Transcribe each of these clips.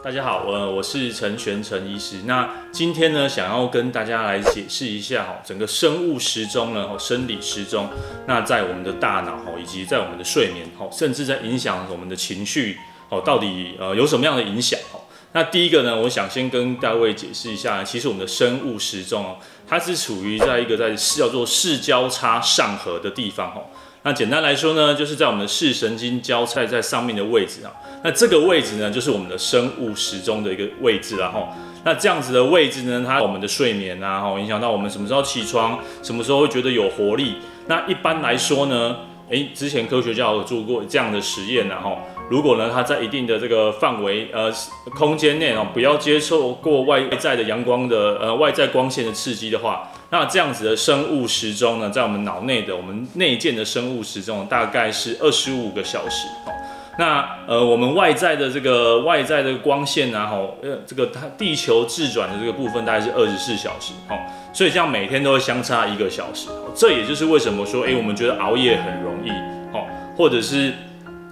大家好，我我是陈玄陈医师。那今天呢，想要跟大家来解释一下哈，整个生物时钟呢，生理时钟，那在我们的大脑哈，以及在我们的睡眠哈，甚至在影响我们的情绪哦，到底呃有什么样的影响哈？那第一个呢，我想先跟各位解释一下，其实我们的生物时钟哦，它是处于在一个在叫做视交叉上核的地方哈。那简单来说呢，就是在我们的视神经交叉在上面的位置啊。那这个位置呢，就是我们的生物时钟的一个位置啦哈。那这样子的位置呢，它我们的睡眠啊，哈，影响到我们什么时候起床，什么时候会觉得有活力。那一般来说呢，诶，之前科学家有做过这样的实验然后，如果呢，它在一定的这个范围呃空间内哦，不要接受过外在的阳光的呃外在光线的刺激的话。那这样子的生物时钟呢，在我们脑内的我们内建的生物时钟大概是二十五个小时。那呃，我们外在的这个外在的光线啊，吼，呃，这个它地球自转的这个部分大概是二十四小时。哦，所以这样每天都会相差一个小时。这也就是为什么说，诶，我们觉得熬夜很容易，哦，或者是。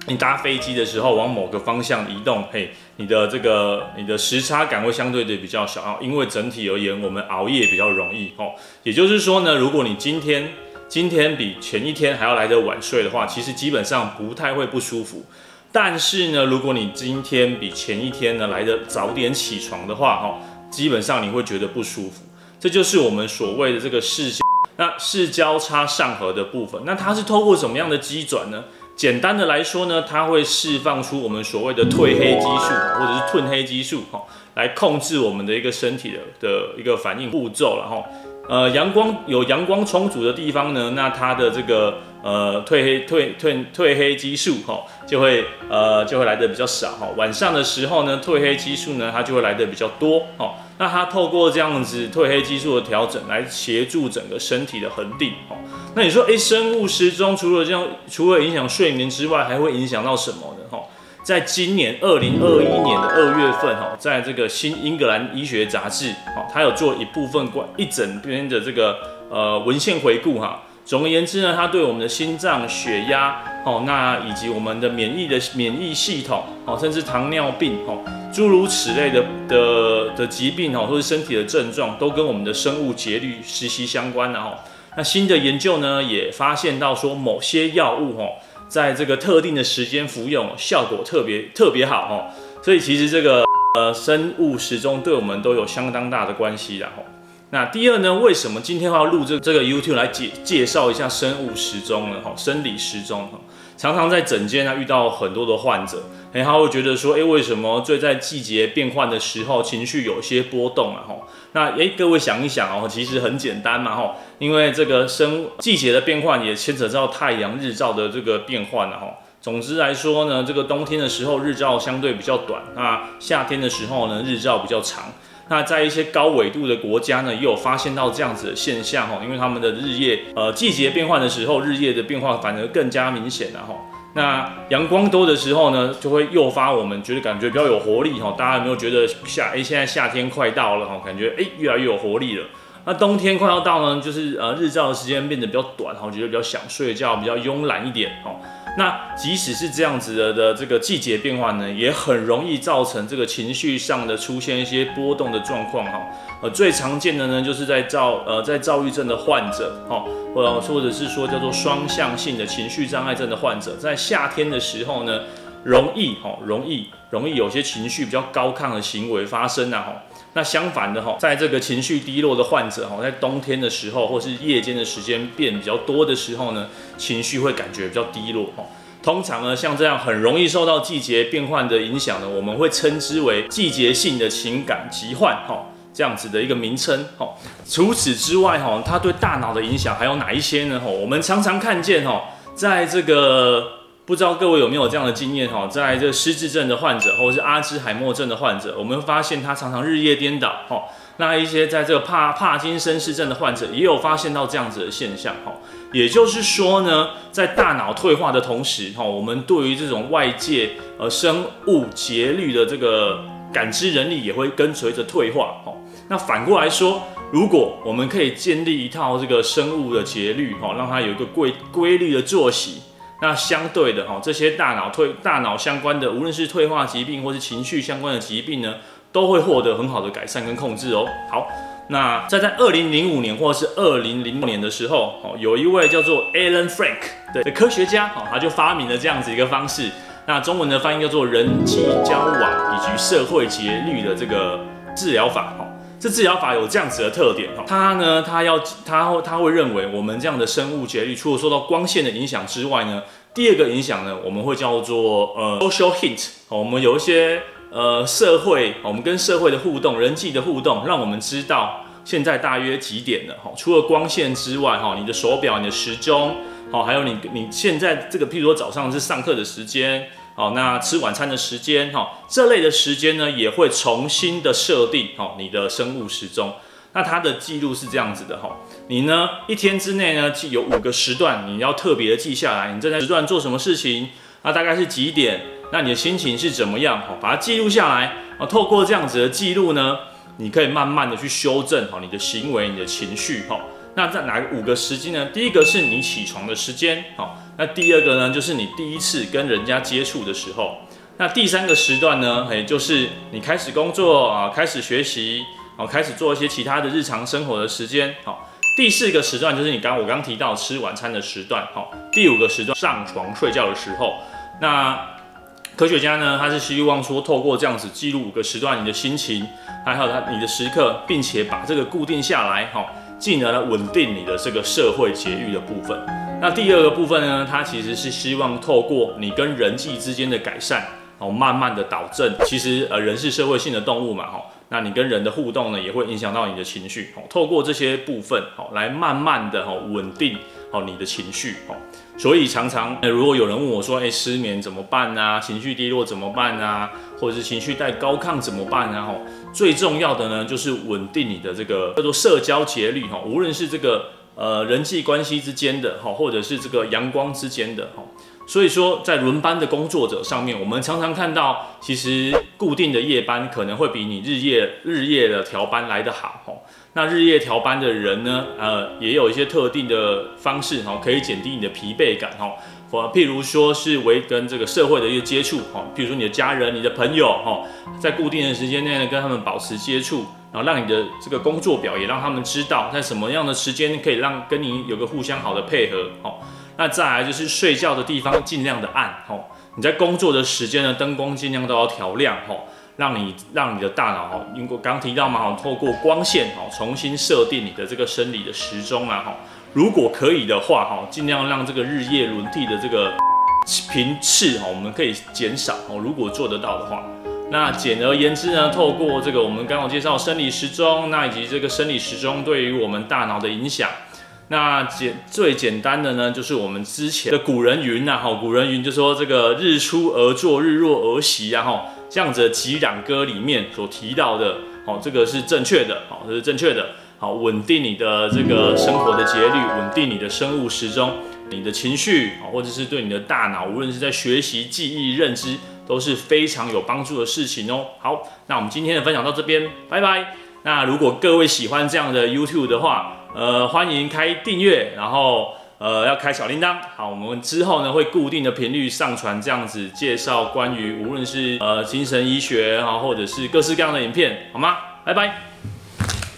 你搭飞机的时候往某个方向移动，嘿，你的这个你的时差感会相对的比较小啊，因为整体而言，我们熬夜比较容易哦。也就是说呢，如果你今天今天比前一天还要来得晚睡的话，其实基本上不太会不舒服。但是呢，如果你今天比前一天呢来得早点起床的话，哈，基本上你会觉得不舒服。这就是我们所谓的这个视那视交叉上核的部分。那它是透过什么样的机转呢？简单的来说呢，它会释放出我们所谓的褪黑激素或者是褪黑激素哈，来控制我们的一个身体的的一个反应步骤了哈，呃，阳光有阳光充足的地方呢，那它的这个呃褪黑褪褪褪黑激素哈就会呃就会来的比较少哈。晚上的时候呢，褪黑激素呢它就会来的比较多哈。那它透过这样子褪黑激素的调整来协助整个身体的恒定哈。那你说，哎、生物时钟除了这样，除了影响睡眠之外，还会影响到什么呢？哈，在今年二零二一年的二月份，哈，在这个《新英格兰医学杂志》，哈，它有做一部分关一整篇的这个呃文献回顾，哈。总而言之呢，它对我们的心脏、血压，哦，那以及我们的免疫的免疫系统，哦，甚至糖尿病，哦，诸如此类的的的疾病，哦，或者身体的症状，都跟我们的生物节律息息相关的，哈。那新的研究呢，也发现到说，某些药物哦，在这个特定的时间服用，效果特别特别好哦。所以其实这个呃生物时钟对我们都有相当大的关系的哦。那第二呢，为什么今天要录这这个 YouTube 来介介绍一下生物时钟呢？哈，生理时钟哈。常常在诊间啊遇到很多的患者，然后会觉得说，哎，为什么最在季节变换的时候情绪有些波动啊？哈，那哎，各位想一想哦，其实很简单嘛，哈，因为这个生季节的变换也牵扯到太阳日照的这个变换了哈。总之来说呢，这个冬天的时候日照相对比较短，那夏天的时候呢日照比较长。那在一些高纬度的国家呢，也有发现到这样子的现象哈，因为他们的日夜呃季节变换的时候，日夜的变化反而更加明显了哈。那阳光多的时候呢，就会诱发我们觉得感觉比较有活力哈。大家有没有觉得夏哎现在夏天快到了哈，感觉哎越来越有活力了。那冬天快要到呢，就是呃日照的时间变得比较短哈，觉得比较想睡觉，比较慵懒一点哈。那即使是这样子的的这个季节变化呢，也很容易造成这个情绪上的出现一些波动的状况哈。呃，最常见的呢，就是在躁呃在躁郁症的患者哈，或者或者是说叫做双向性的情绪障碍症的患者，在夏天的时候呢，容易哈容易容易有些情绪比较高亢的行为发生啊哈。那相反的哈，在这个情绪低落的患者哈，在冬天的时候或是夜间的时间变比较多的时候呢，情绪会感觉比较低落哈。通常呢，像这样很容易受到季节变换的影响呢，我们会称之为季节性的情感疾患哈，这样子的一个名称哈。除此之外哈，它对大脑的影响还有哪一些呢？哈，我们常常看见哈，在这个。不知道各位有没有这样的经验哈，在这失智症的患者或者是阿兹海默症的患者，我们会发现他常常日夜颠倒哈。那一些在这个帕帕金森氏症的患者也有发现到这样子的现象哈。也就是说呢，在大脑退化的同时哈，我们对于这种外界呃生物节律的这个感知能力也会跟随着退化哈。那反过来说，如果我们可以建立一套这个生物的节律哈，让它有一个规规律的作息。那相对的哈，这些大脑退大脑相关的，无论是退化疾病或是情绪相关的疾病呢，都会获得很好的改善跟控制哦。好，那在在二零零五年或是二零零六年的时候，哦，有一位叫做 Alan Frank 的科学家，哦，他就发明了这样子一个方式。那中文的翻译叫做人际交往以及社会节律的这个治疗法，哈，这治疗法有这样子的特点，哈，它呢，它要，它它会认为我们这样的生物节律，除了受到光线的影响之外呢，第二个影响呢，我们会叫做呃 social hint，我们有一些呃社会，我们跟社会的互动，人际的互动，让我们知道现在大约几点了，哈，除了光线之外，哈，你的手表、你的时钟。好，还有你你现在这个，譬如说早上是上课的时间，好，那吃晚餐的时间，哈，这类的时间呢，也会重新的设定，好，你的生物时钟。那它的记录是这样子的，哈，你呢一天之内呢，记有五个时段，你要特别的记下来，你正在时段做什么事情，那大概是几点，那你的心情是怎么样，好，把它记录下来，啊，透过这样子的记录呢，你可以慢慢的去修正，好，你的行为，你的情绪，哈。那在哪五个时机呢？第一个是你起床的时间，好，那第二个呢，就是你第一次跟人家接触的时候。那第三个时段呢，也就是你开始工作啊，开始学习，好，开始做一些其他的日常生活的时间，好。第四个时段就是你刚我刚提到吃晚餐的时段，好。第五个时段上床睡觉的时候。那科学家呢，他是希望说透过这样子记录五个时段你的心情，还有他你的时刻，并且把这个固定下来，好。进而呢，稳定你的这个社会节育的部分。那第二个部分呢，它其实是希望透过你跟人际之间的改善，哦，慢慢的导正。其实呃，人是社会性的动物嘛，哈，那你跟人的互动呢，也会影响到你的情绪。哦，透过这些部分，哦，来慢慢的哦稳定哦你的情绪。哦，所以常常，如果有人问我说，哎，失眠怎么办啊？情绪低落怎么办啊？或者是情绪带高亢怎么办啊？吼，最重要的呢，就是稳定你的这个叫做社交节律哈，无论是这个呃人际关系之间的哈，或者是这个阳光之间的哈。所以说，在轮班的工作者上面，我们常常看到，其实固定的夜班可能会比你日夜日夜的调班来得好哈。那日夜调班的人呢，呃，也有一些特定的方式哈，可以减低你的疲惫感哈。譬如说是为跟这个社会的一个接触，哈，譬如说你的家人、你的朋友，哈，在固定的时间内呢，跟他们保持接触，然后让你的这个工作表也让他们知道在什么样的时间可以让跟你有个互相好的配合，哈。那再来就是睡觉的地方尽量的暗，哈。你在工作的时间呢，灯光尽量都要调亮，哈，让你让你的大脑，哈，因为刚提到嘛，哈，透过光线，哈，重新设定你的这个生理的时钟啊，哈。如果可以的话，哈，尽量让这个日夜轮替的这个频次，哈，我们可以减少，哦，如果做得到的话，那简而言之呢，透过这个我们刚刚介绍生理时钟，那以及这个生理时钟对于我们大脑的影响，那简最简单的呢，就是我们之前的古人云呐，哈，古人云就说这个日出而作，日落而息啊，哈，这样子的击壤歌里面所提到的，哦，这个是正确的，哦，这是正确的。好，稳定你的这个生活的节律，稳定你的生物时钟，你的情绪，或者是对你的大脑，无论是在学习、记忆、认知，都是非常有帮助的事情哦。好，那我们今天的分享到这边，拜拜。那如果各位喜欢这样的 YouTube 的话，呃，欢迎开订阅，然后呃要开小铃铛。好，我们之后呢会固定的频率上传这样子介绍关于无论是呃精神医学啊，或者是各式各样的影片，好吗？拜拜。